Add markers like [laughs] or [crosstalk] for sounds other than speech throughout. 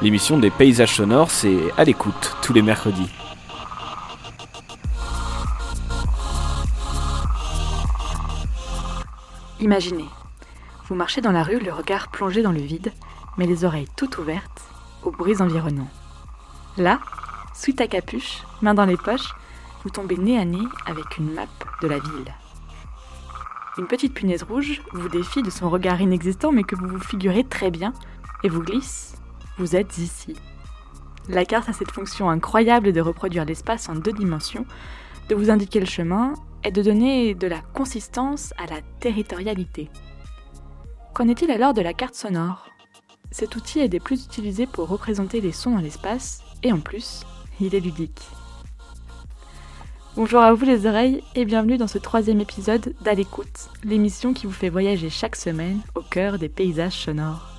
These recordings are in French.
L'émission des paysages sonores, c'est à l'écoute tous les mercredis. Imaginez, vous marchez dans la rue, le regard plongé dans le vide, mais les oreilles toutes ouvertes aux bruits environnants. Là, sous ta capuche, main dans les poches, vous tombez nez à nez avec une map de la ville. Une petite punaise rouge vous défie de son regard inexistant mais que vous vous figurez très bien et vous glisse. Vous êtes ici. La carte a cette fonction incroyable de reproduire l'espace en deux dimensions, de vous indiquer le chemin et de donner de la consistance à la territorialité. Qu'en est-il alors de la carte sonore? Cet outil est des plus utilisés pour représenter les sons dans l'espace et en plus, il est ludique. Bonjour à vous les oreilles et bienvenue dans ce troisième épisode d'À l'émission qui vous fait voyager chaque semaine au cœur des paysages sonores.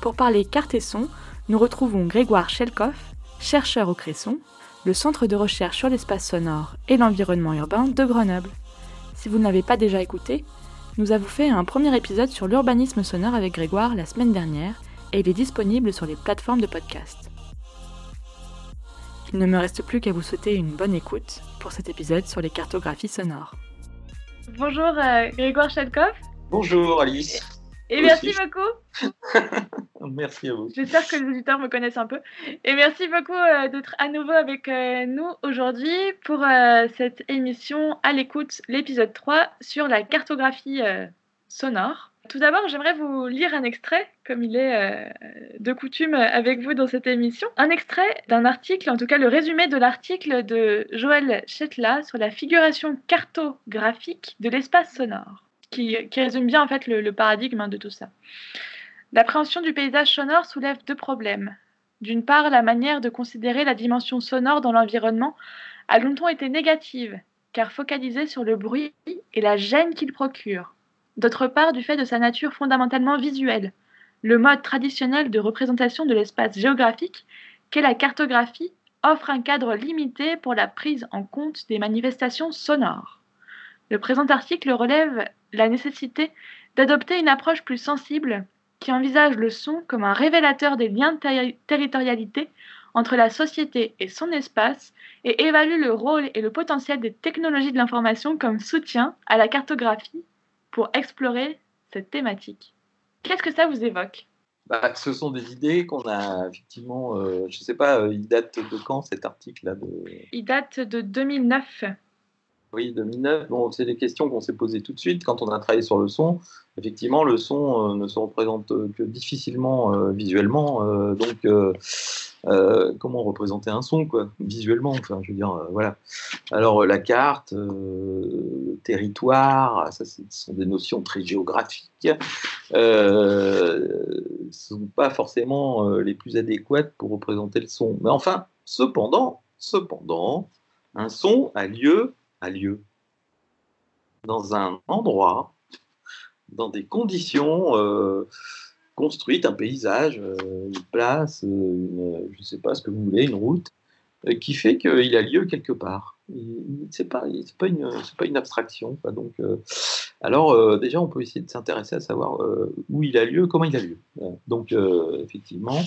Pour parler carte et son, nous retrouvons Grégoire Chelkoff, chercheur au Cresson, le centre de recherche sur l'espace sonore et l'environnement urbain de Grenoble. Si vous ne l'avez pas déjà écouté, nous avons fait un premier épisode sur l'urbanisme sonore avec Grégoire la semaine dernière et il est disponible sur les plateformes de podcast. Il ne me reste plus qu'à vous souhaiter une bonne écoute pour cet épisode sur les cartographies sonores. Bonjour euh, Grégoire Chelkoff. Bonjour Alice. Et merci beaucoup. [laughs] merci à vous. J'espère que les auditeurs me connaissent un peu. Et merci beaucoup euh, d'être à nouveau avec euh, nous aujourd'hui pour cette émission à l'écoute, l'épisode 3 sur la cartographie sonore. Tout d'abord, j'aimerais vous lire un extrait, comme il est euh, de coutume avec vous dans cette émission. Un extrait d'un article, en tout cas le résumé de l'article de Joël Chetla sur la figuration cartographique de l'espace sonore, qui, résume bien en fait le, paradigme hein, de tout ça. L'appréhension du paysage sonore soulève deux problèmes. D'une part, la manière de considérer la dimension sonore dans l'environnement a longtemps été négative, car focalisée sur le bruit et la gêne qu'il procure d'autre part du fait de sa nature fondamentalement visuelle, le mode traditionnel de représentation de l'espace géographique qu'est la cartographie offre un cadre limité pour la prise en compte des manifestations sonores. Le présent article relève la nécessité d'adopter une approche plus sensible qui envisage le son comme un révélateur des liens de territorialité entre la société et son espace et évalue le rôle et le potentiel des technologies de l'information comme soutien à la cartographie pour explorer cette thématique. Qu'est-ce que ça vous évoque? Bah, Ce sont des idées qu'on a effectivement, euh, je ne sais pas, euh, il date de quand cet article-là de... Il date de 2009. Oui, 2009. Bon, c'est des questions qu'on s'est posées tout de suite quand on a travaillé sur le son. Effectivement, le son euh, ne se représente que difficilement visuellement. donc, euh, comment représenter un son, quoi, visuellement. Enfin, je veux dire, euh, voilà. Alors, euh, la carte, le territoire, ça, ce sont des notions très géographiques. ne sont pas forcément les plus adéquates pour représenter le son. Mais enfin, cependant, cependant, un son a lieu, a lieu dans un endroit, dans des conditions construite un paysage, euh, une place, euh, une, je ne sais pas ce que vous voulez, une route, euh, qui fait qu'il a lieu quelque part. Ce n'est pas, pas, pas une abstraction. Donc, alors, déjà, on peut essayer de s'intéresser à savoir où il a lieu, comment il a lieu. Donc, effectivement.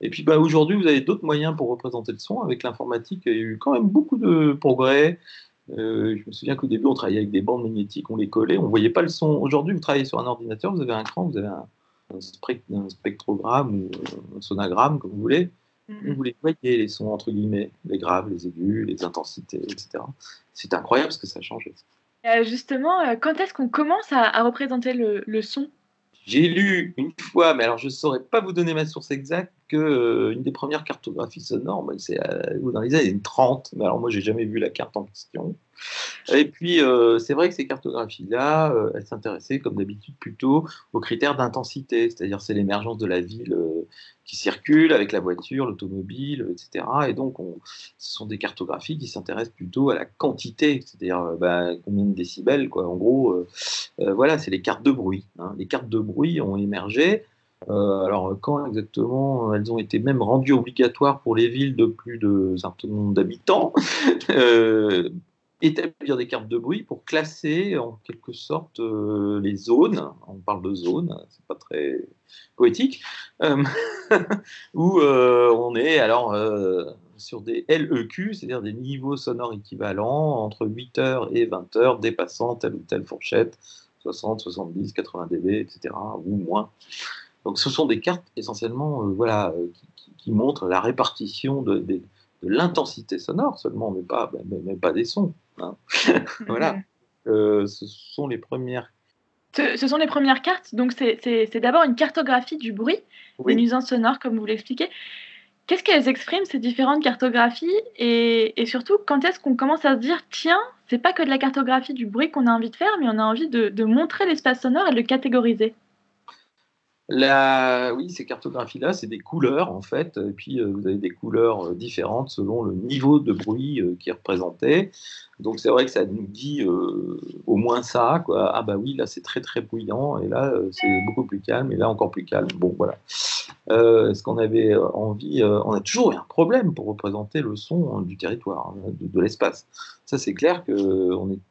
Et puis, bah, aujourd'hui, vous avez d'autres moyens pour représenter le son. Avec l'informatique, il y a eu quand même beaucoup de progrès. je me souviens qu'au début, on travaillait avec des bandes magnétiques, on les collait, on ne voyait pas le son. Aujourd'hui, vous travaillez sur un ordinateur, vous avez un cran, vous avez un, un, spectrogramme ou un sonogramme, comme vous voulez, mm-hmm. vous les voyez, les sons entre guillemets, les graves, les aigus, les intensités, etc. C'est incroyable ce que ça change. Euh, justement, euh, quand est-ce qu'on commence à, représenter le, le son? J'ai lu une fois, mais alors je ne saurais pas vous donner ma source exacte, que euh, des premières cartographies sonores, bah, c'est dans les années 30, mais alors moi j'ai jamais vu la carte en question. Et puis, euh, c'est vrai que ces cartographies-là, euh, elles s'intéressaient, comme d'habitude, plutôt aux critères d'intensité, c'est-à-dire c'est l'émergence de la ville euh, qui circule avec la voiture, l'automobile, etc. Et donc, on, ce sont des cartographies qui s'intéressent plutôt à la quantité, c'est-à-dire bah, combien de décibels, quoi. En gros, voilà, c'est les cartes de bruit. Hein. Les cartes de bruit ont émergé alors, quand exactement elles ont été même rendues obligatoires pour les villes de plus de un certain nombre d'habitants [laughs] établir des cartes de bruit pour classer en quelque sorte euh, les zones. On parle de zones, très poétique, euh, [laughs] où euh, on est alors sur des LEQ, c'est-à-dire des niveaux sonores équivalents entre 8 heures et 20 heures, dépassant telle ou telle fourchette, 60, 70, 80 dB, etc., ou moins. Donc ce sont des cartes essentiellement voilà, qui, montrent la répartition de, de l'intensité sonore seulement, mais pas, mais, pas des sons. Hein. [laughs] voilà. Euh, ce sont les premières. Ce, sont les premières cartes. Donc, c'est d'abord une cartographie du bruit, des nuisances sonores, comme vous l'expliquez. Qu'est-ce qu'elles expriment, ces différentes cartographies? Et, surtout, quand est-ce qu'on commence à se dire tiens, c'est pas que de la cartographie du bruit qu'on a envie de faire, mais on a envie de, de montrer l'espace sonore et de le catégoriser? La, oui, ces cartographies-là, c'est des couleurs en fait, et puis euh, vous avez des couleurs euh, différentes selon le niveau de bruit euh, qui est représenté. Donc c'est vrai que ça nous dit au moins ça. Ah bah oui, là c'est très très bruyant, et là c'est beaucoup plus calme, et là encore plus calme. Bon voilà. Est-ce qu'on avait envie On a toujours eu un problème pour représenter le son du territoire, hein, de, l'espace. Ça c'est clair que.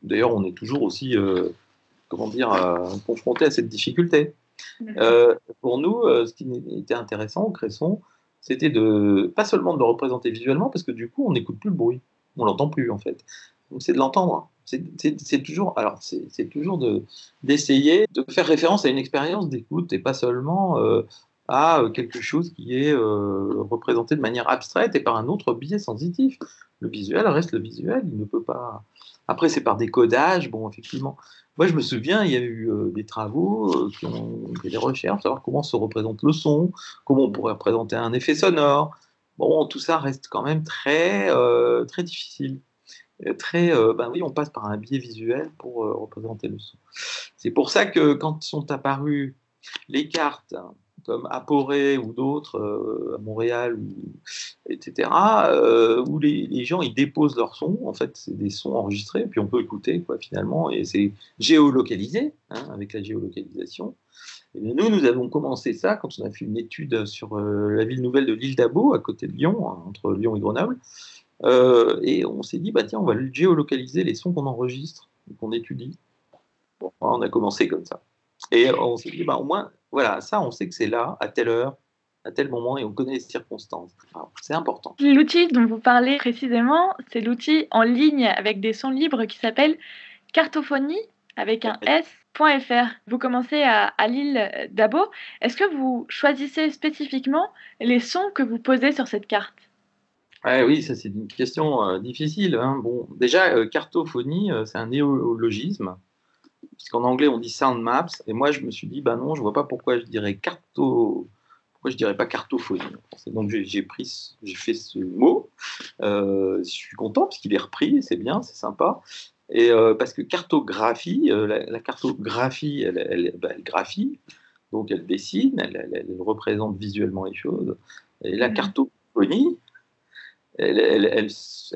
D'ailleurs, on est toujours aussi, comment dire, confronté à cette difficulté. Euh, pour nous, euh, ce qui était intéressant au Cresson, c'était de pas seulement de le représenter visuellement, parce que du coup, on n'écoute plus le bruit, on l'entend plus en fait. Donc c'est de l'entendre. C'est toujours, alors c'est toujours d'essayer de, faire référence à une expérience d'écoute et pas seulement euh, à quelque chose qui est représenté de manière abstraite et par un autre biais sensitif. Le visuel reste le visuel, il ne peut pas. Après, c'est par décodage, bon, effectivement. Moi, je me souviens, il y a eu euh, des travaux euh, qui ont fait des recherches, savoir comment se représente le son, comment on pourrait représenter un effet sonore. Bon, tout ça reste quand même très, euh, très difficile. Très, ben oui, on passe par un biais visuel pour représenter le son. C'est pour ça que quand sont apparues les cartes comme Aporé ou d'autres euh, à Montréal, etc., euh, où les, gens ils déposent leurs sons. En fait, c'est des sons enregistrés, puis on peut écouter quoi finalement, et c'est géolocalisé hein, avec la géolocalisation. Et nous, nous avons commencé ça quand on a fait une étude sur euh, la ville nouvelle de l'île d'Abo, à côté de Lyon, hein, entre Lyon et Grenoble. et on s'est dit, bah tiens, on va géolocaliser les sons qu'on enregistre, qu'on étudie. On a commencé comme ça. Et on s'est dit, bah, au moins, voilà, ça, on sait que c'est là, à telle heure, à tel moment, et on connaît les circonstances. c'est important. L'outil dont vous parlez précisément, c'est l'outil en ligne avec des sons libres qui s'appelle Cartophonie avec un S.fr. Vous commencez à, l'île d'Abo. Est-ce que vous choisissez spécifiquement les sons que vous posez sur cette carte? Oui, ça c'est une question euh, difficile. Hein. Bon, déjà, euh, cartophonie, euh, c'est un néologisme puisqu'en anglais on dit sound maps, et moi je me suis dit, bah non, je vois pas pourquoi je dirais carto, pourquoi je dirais pas cartophonie. Donc j'ai pris, j'ai fait ce mot, euh, je suis content parce qu'il est repris, c'est bien, c'est sympa. Et euh, parce que cartographie, euh, la, cartographie, elle, bah, elle, graphie, donc elle dessine, elle, représente visuellement les choses. Et la mmh. cartophonie, elle,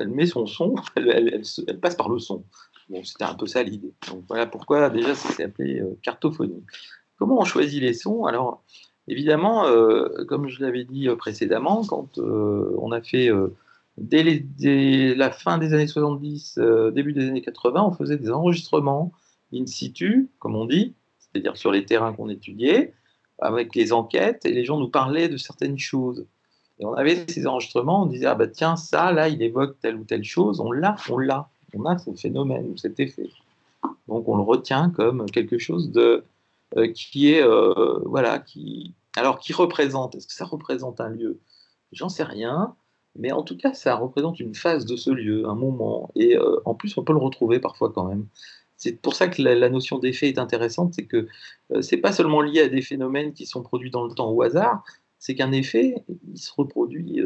met son son, [laughs] elle, passe par le son. C'était un peu ça l'idée. Donc voilà pourquoi déjà ça s'est appelé euh, cartophonie. Comment on choisit les sons? Alors évidemment, euh, comme je l'avais dit euh, précédemment, quand on a fait dès, la fin des années 70, début des années 80, on faisait des enregistrements in situ, comme on dit, c'est-à-dire sur les terrains qu'on étudiait, avec les enquêtes, et les gens nous parlaient de certaines choses. Et on avait ces enregistrements, on disait, ah bah tiens, ça, là, il évoque telle ou telle chose, on l'a, on l'a on a ce phénomène ou cet effet. Donc on le retient comme quelque chose de euh, qui est euh, voilà qui alors qui représente est-ce que ça représente un lieu? J'en sais rien, mais en tout cas ça représente une phase de ce lieu, un moment et euh, en plus on peut le retrouver parfois quand même. C'est pour ça que la, notion d'effet est intéressante, c'est que c'est pas seulement lié à des phénomènes qui sont produits dans le temps au hasard, c'est qu'un effet il se reproduit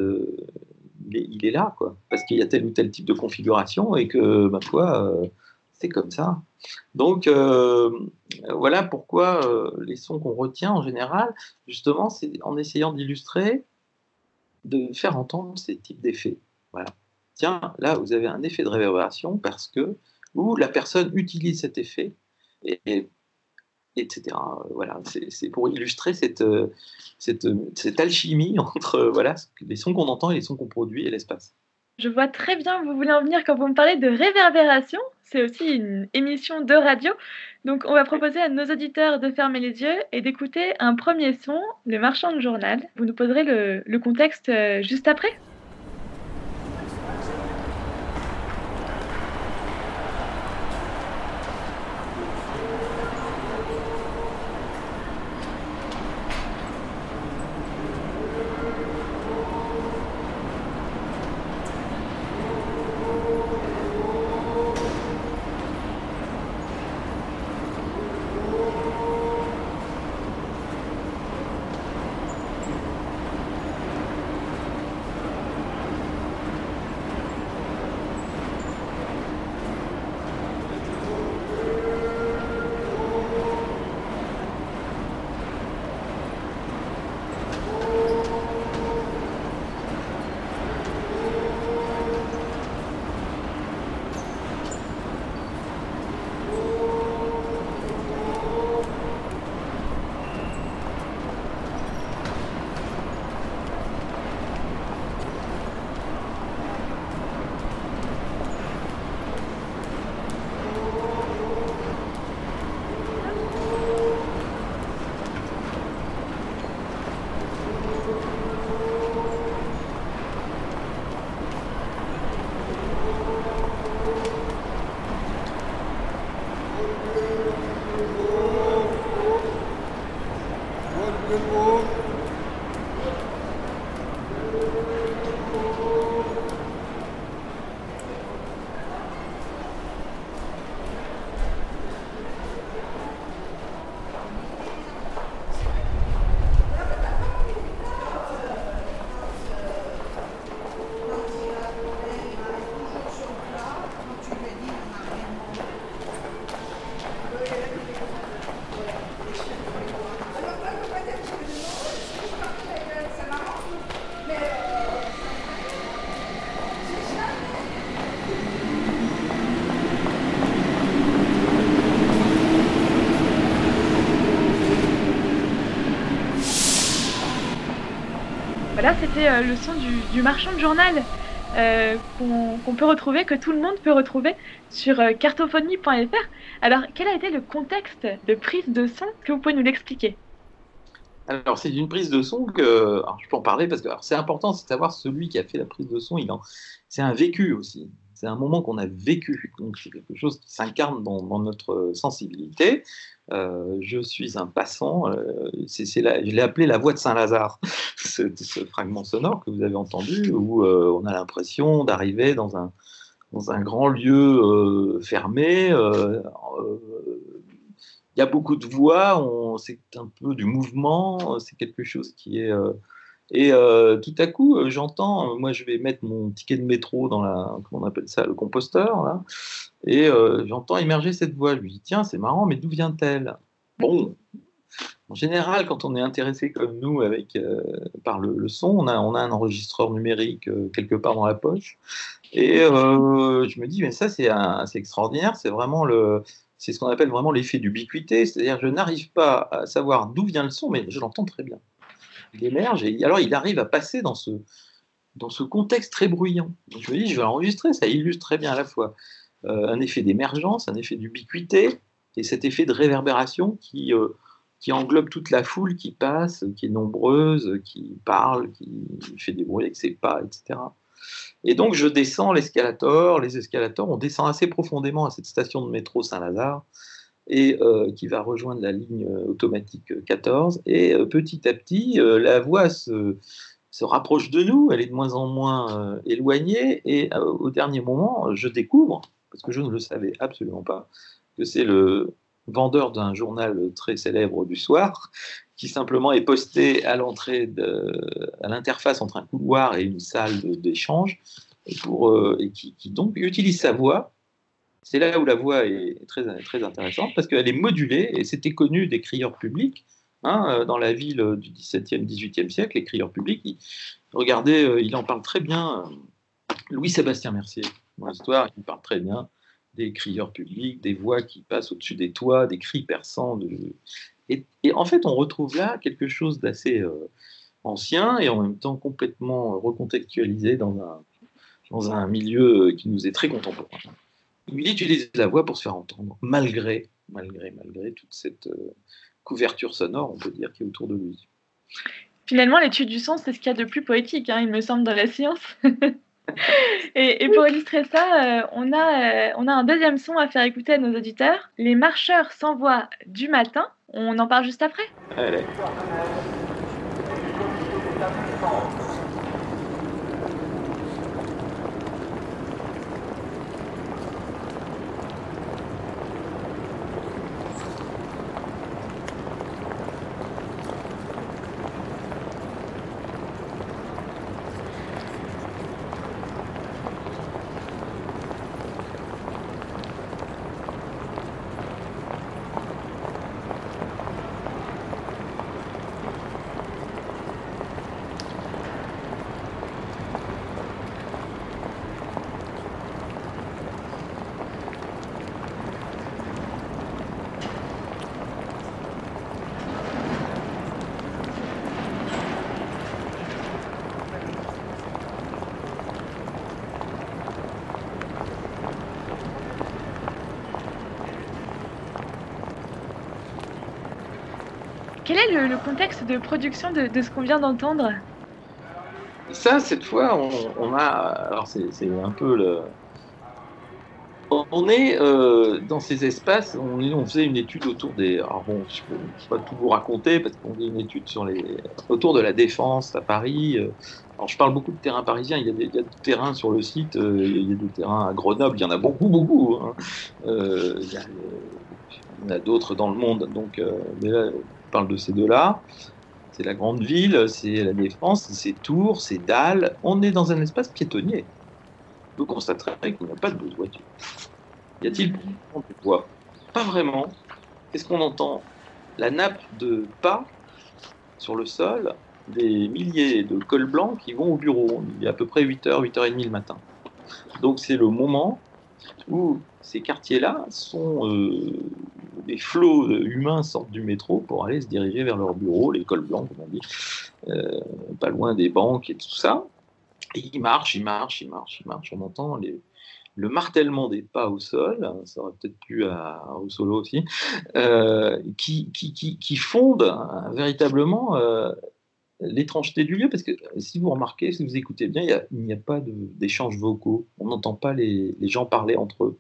il est, là, quoi. Parce qu'il y a tel ou tel type de configuration et que, ma foi, euh, c'est comme ça. Donc, euh, voilà pourquoi euh, les sons qu'on retient en général, justement, c'est en essayant d'illustrer, de faire entendre ces types d'effets. Voilà. Tiens, là, vous avez un effet de réverbération parce que, où la personne utilise cet effet et, etc. Voilà, c'est pour illustrer cette, cette, cette, alchimie [laughs] entre voilà, les sons qu'on entend et les sons qu'on produit et l'espace. Je vois très bien où vous voulez en venir quand vous me parlez de réverbération. C'est aussi une émission de radio. Donc, on va proposer à nos auditeurs de fermer les yeux et d'écouter un premier son, le marchand de journal. Vous nous poserez le, le contexte euh, juste après. Là, c'était euh, le son du, marchand de journal euh, qu'on peut retrouver, que tout le monde peut retrouver sur euh, cartophonie.fr. Alors, quel a été le contexte de prise de son que vous pouvez nous l'expliquer? Alors, c'est une prise de son que. je peux en parler parce que c'est important, c'est de savoir celui qui a fait la prise de son. C'est un vécu aussi. C'est un moment qu'on a vécu. Donc, c'est quelque chose qui s'incarne dans, notre sensibilité. Euh, je suis un passant. Euh, je l'ai appelé la voix de Saint-Lazare, [laughs] ce, fragment sonore que vous avez entendu, où euh, on a l'impression d'arriver dans un, dans un grand lieu fermé. Il y a beaucoup de voix, c'est un peu du mouvement, c'est quelque chose qui est et euh, tout à coup, euh, j'entends, euh, moi je vais mettre mon ticket de métro dans la, comment on appelle ça, le composteur, et j'entends émerger cette voix. Je lui dis, tiens, c'est marrant, mais d'où vient-elle? Bon, en général, quand on est intéressé comme nous avec, par le, son, on a, on a un enregistreur numérique quelque part dans la poche. Et je me dis, mais ça, c'est extraordinaire, c'est vraiment le. C'est ce qu'on appelle vraiment l'effet d'ubiquité, c'est-à-dire je n'arrive pas à savoir d'où vient le son, mais je l'entends très bien il émerge et alors il arrive à passer dans ce, dans ce contexte très bruyant. Je me dis, je vais l'enregistrer, ça illustre très bien à la fois euh, un effet d'émergence, un effet d'ubiquité et cet effet de réverbération qui, euh, qui englobe toute la foule qui passe, qui est nombreuse, qui parle, qui fait des bruits avec ses pas, etc. Et donc je descends l'escalator, les escalators, on descend assez profondément à cette station de métro Saint-Lazare et euh, qui va rejoindre la ligne euh, automatique 14. Et euh, petit à petit, la voie se, se, rapproche de nous, elle est de moins en moins éloignée, et au dernier moment, je découvre, parce que je ne le savais absolument pas, que c'est le vendeur d'un journal très célèbre du soir, qui simplement est posté à l'entrée, à l'interface entre un couloir et une salle d'échange, et, et qui, qui, donc utilise sa voix c'est là où la voix est très, très intéressante parce qu'elle est modulée et c'était connu des crieurs publics. Hein, euh, dans la ville du XVIIe, XVIIIe siècle, les crieurs publics, regardez, euh, il en parle très bien. Louis-Sébastien Mercier, dans l'histoire, il parle très bien. des crieurs publics, des voix qui passent au-dessus des toits, des cris perçants. De... Et, en fait, on retrouve là quelque chose d'assez euh, ancien et en même temps complètement recontextualisé dans un, dans un milieu qui nous est très contemporain. Il utilise la voix pour se faire entendre, malgré, malgré, malgré toute cette euh, couverture sonore, on peut dire, qui est autour de lui. Finalement, l'étude du son, c'est ce qu'il y a de plus poétique, hein, il me semble, dans la science. [laughs] et, pour illustrer ça, euh, on, a, euh, on a un deuxième son à faire écouter à nos auditeurs. Les marcheurs sans voix du matin. On en parle juste après. Allez. Quel est le, contexte de production de, ce qu'on vient d'entendre? Ça, cette fois, on, a. Alors, c'est un peu le. On est euh, dans ces espaces, on, on, faisait une étude autour des. Alors bon, je ne peux, pas tout vous raconter parce qu'on fait une étude sur les, autour de la défense à Paris. Alors je parle beaucoup de terrains parisiens, il y a des, il terrains sur le site, euh, il y a des terrains à Grenoble, il y en a beaucoup, beaucoup. Hein. Euh, il y en a, d'autres dans le monde, donc mais là, parle de ces deux-là. C'est la grande ville, c'est la défense, c'est Tours, c'est Dalles. On est dans un espace piétonnier. Vous constaterez qu'il n'y a pas de voiture. Y a-t-il voix Pas vraiment. Qu'est-ce qu'on entend? La nappe de pas sur le sol des milliers de cols blancs qui vont au bureau. Il est à peu près 8h, 8h30 le matin. Donc c'est le moment où ces quartiers-là sont euh, des flots humains sortent du métro pour aller se diriger vers leur bureau, l'école blanche, comme on dit, euh, pas loin des banques et tout ça. Et ils marchent, ils marchent, ils marchent, ils marchent. On entend le martèlement des pas au sol, hein, ça aurait peut-être plu à, au solo aussi, euh, qui, qui, fondent hein, véritablement l'étrangeté du lieu, parce que si vous remarquez, si vous écoutez bien, il n'y a, pas d'échanges vocaux. On n'entend pas les, gens parler entre eux.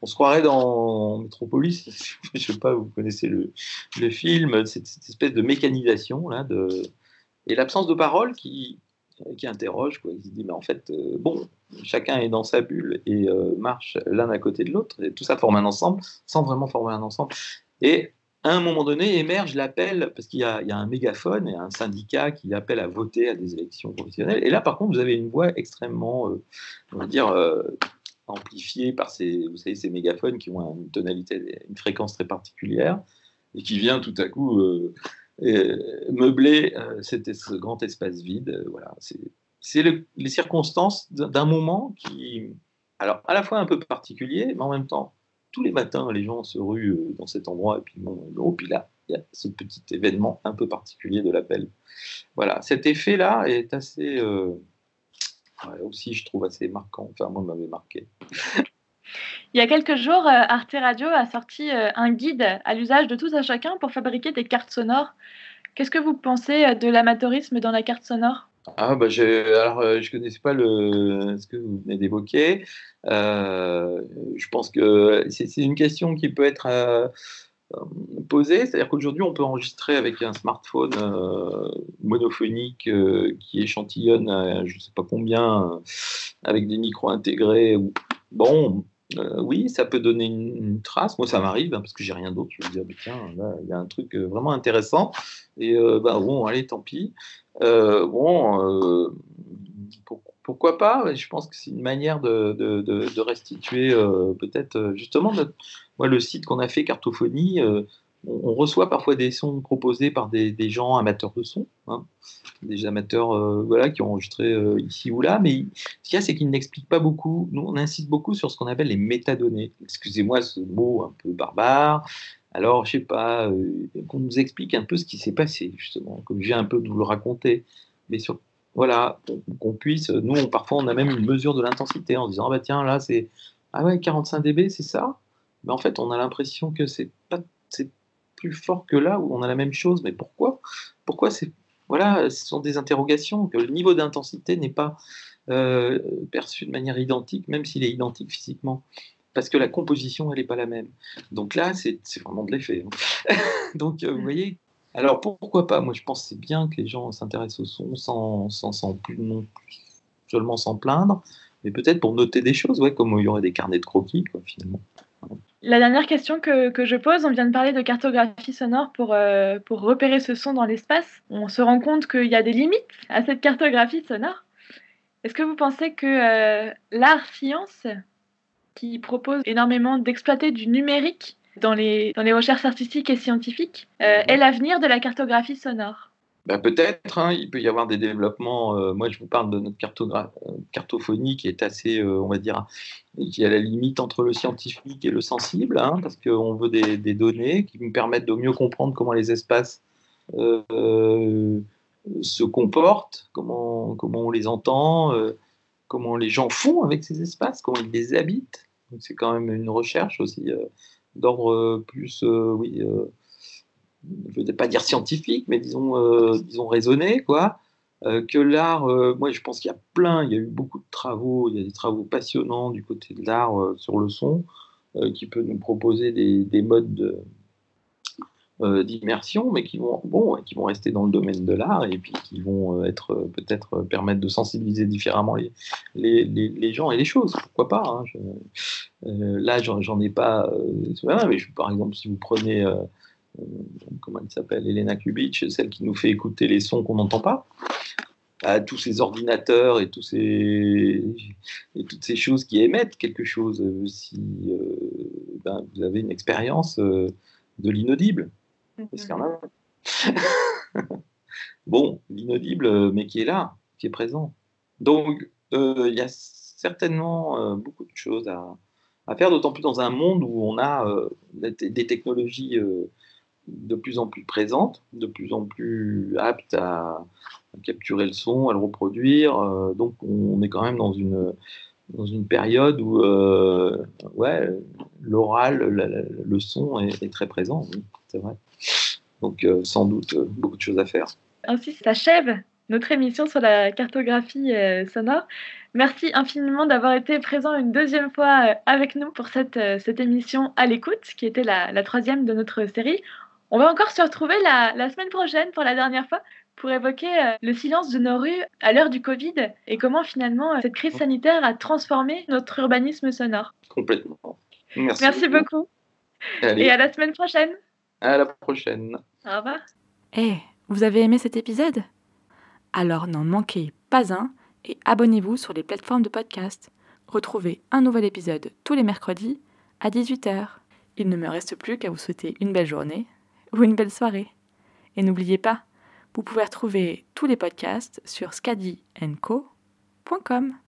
On se croirait dans Metropolis, [laughs] je sais pas, vous connaissez le, film, cette, cette, espèce de mécanisation là, de, et l'absence de parole qui, qui interroge, quoi. se dit, mais en fait, euh, bon, chacun est dans sa bulle et euh, marche l'un à côté de l'autre, et tout ça forme un ensemble, sans vraiment former un ensemble. Et à un moment donné, émerge l'appel, parce qu'il y, a un mégaphone et un syndicat qui appelle à voter à des élections professionnelles. Et là, par contre, vous avez une voix extrêmement, euh, on va dire, euh, amplifiée par ces, vous savez, ces mégaphones qui ont une tonalité, une fréquence très particulière, et qui vient tout à coup euh, meubler ce grand espace vide. voilà, c'est les circonstances d'un moment qui, alors, à la fois un peu particulier, mais en même temps tous les matins, les gens se ruent euh, dans cet endroit, et puis, bon, puis là, il y a ce petit événement un peu particulier de l'appel. Voilà, cet effet-là est assez, euh, aussi, je trouve assez marquant. Enfin, moi, m'avait marqué. [laughs] Il y a quelques jours, euh, Arte Radio a sorti un guide à l'usage de tous à chacun pour fabriquer des cartes sonores. Qu'est-ce que vous pensez de l'amateurisme dans la carte sonore? Ah, bah, je, alors, euh, je connaissais pas le, ce que vous venez d'évoquer. Euh, je pense que c'est une question qui peut être euh, posée. C'est-à-dire qu'aujourd'hui, on peut enregistrer avec un smartphone monophonique qui échantillonne je ne sais pas combien, avec des micros intégrés. Bon, oui, ça peut donner une, trace. Moi, ça m'arrive hein, parce que j'ai rien d'autre. Je me dis, ah, tiens, là, il y a un truc vraiment intéressant. Et bah, bon, allez, tant pis. Euh, bon, euh, pourquoi pas Je pense que c'est une manière de, restituer euh, peut-être justement moi le site qu'on a fait Cartophonie. on, reçoit parfois des sons proposés par des, gens amateurs de son, hein. des amateurs euh, qui ont enregistré euh, ici ou là, mais ce qu'il y a, c'est qu'ils n'expliquent pas beaucoup. Nous, on insiste beaucoup sur ce qu'on appelle les métadonnées. Excusez-moi ce mot un peu barbare. Alors, je sais pas, euh, qu'on nous explique un peu ce qui s'est passé, justement, comme j'ai un peu de vous le raconter. Mais sur, voilà, qu'on puisse, nous, parfois, on a même une mesure de l'intensité en disant, ah bah tiens, là, c'est, ah ouais, 45 dB, c'est ça? Mais en fait, on a l'impression que c'est pas, c'est plus fort que là où on a la même chose. Mais pourquoi? Pourquoi c'est voilà, ce sont des interrogations que le niveau d'intensité n'est pas euh, perçu de manière identique, même s'il est identique physiquement, parce que la composition elle n'est pas la même. Donc là, c'est vraiment de l'effet. Hein. [laughs] Donc euh, vous voyez. Alors pourquoi pas? Moi, je pense que c'est bien que les gens s'intéressent au son sans, sans, sans plus non seulement sans plaindre, mais peut-être pour noter des choses, ouais, comme il y aurait des carnets de croquis, finalement. La dernière question que, je pose, on vient de parler de cartographie sonore pour, euh, pour repérer ce son dans l'espace. On se rend compte qu'il y a des limites à cette cartographie sonore. Est-ce que vous pensez que euh, l'art science, qui propose énormément d'exploiter du numérique dans les, dans les recherches artistiques et scientifiques, euh, est l'avenir de la cartographie sonore bah, peut-être, hein, il peut y avoir des développements. Euh, moi, je vous parle de notre euh, cartophonie qui est assez, euh, on va dire, qui est à la limite entre le scientifique et le sensible, hein, parce qu'on veut des, données qui nous permettent de mieux comprendre comment les espaces se comportent, comment, comment on les entend, comment les gens font avec ces espaces, comment ils les habitent. c'est quand même une recherche aussi d'ordre plus, oui je ne vais pas dire scientifique, mais disons, euh, disons raisonné, quoi. Euh, que l'art, euh, moi je pense qu'il y a plein, il y a eu beaucoup de travaux, il y a des travaux passionnants du côté de l'art sur le son, qui peut nous proposer des, des modes d'immersion, mais qui vont, bon, qui vont rester dans le domaine de l'art et puis qui vont être peut-être permettre de sensibiliser différemment les, les, les, gens et les choses. Pourquoi pas hein, Là, j'en ai pas. par exemple, si vous prenez euh, comment elle s'appelle, Elena Kubitsch, celle qui nous fait écouter les sons qu'on n'entend pas, à tous ces ordinateurs et, toutes ces choses qui émettent quelque chose, euh, si euh, ben, vous avez une expérience de l'inaudible. Parce qu'il y en a. [laughs] bon, l'inaudible, mais qui est là, qui est présent. Donc, il y a certainement beaucoup de choses à, à faire, d'autant plus dans un monde où on a des technologies de plus en plus présente, de plus en plus apte à, capturer le son, à le reproduire. Euh, donc on est quand même dans une, dans une période où euh, ouais, l'oral, le son est, très présent, c'est vrai. Donc euh, sans doute beaucoup de choses à faire. Ainsi s'achève notre émission sur la cartographie sonore. Merci infiniment d'avoir été présent une deuxième fois avec nous pour cette, cette émission à l'écoute, qui était la, la troisième de notre série. On va encore se retrouver la, semaine prochaine pour la dernière fois pour évoquer euh, le silence de nos rues à l'heure du Covid et comment finalement euh, cette crise sanitaire a transformé notre urbanisme sonore. Complètement. Merci, Merci beaucoup. Et à la semaine prochaine. À la prochaine. Au revoir. Eh, vous avez aimé cet épisode? Alors n'en manquez pas un et abonnez-vous sur les plateformes de podcast. Retrouvez un nouvel épisode tous les mercredis à 18h. Il ne me reste plus qu'à vous souhaiter une belle journée ou une belle soirée. Et n'oubliez pas, vous pouvez retrouver tous les podcasts sur scadienco.com.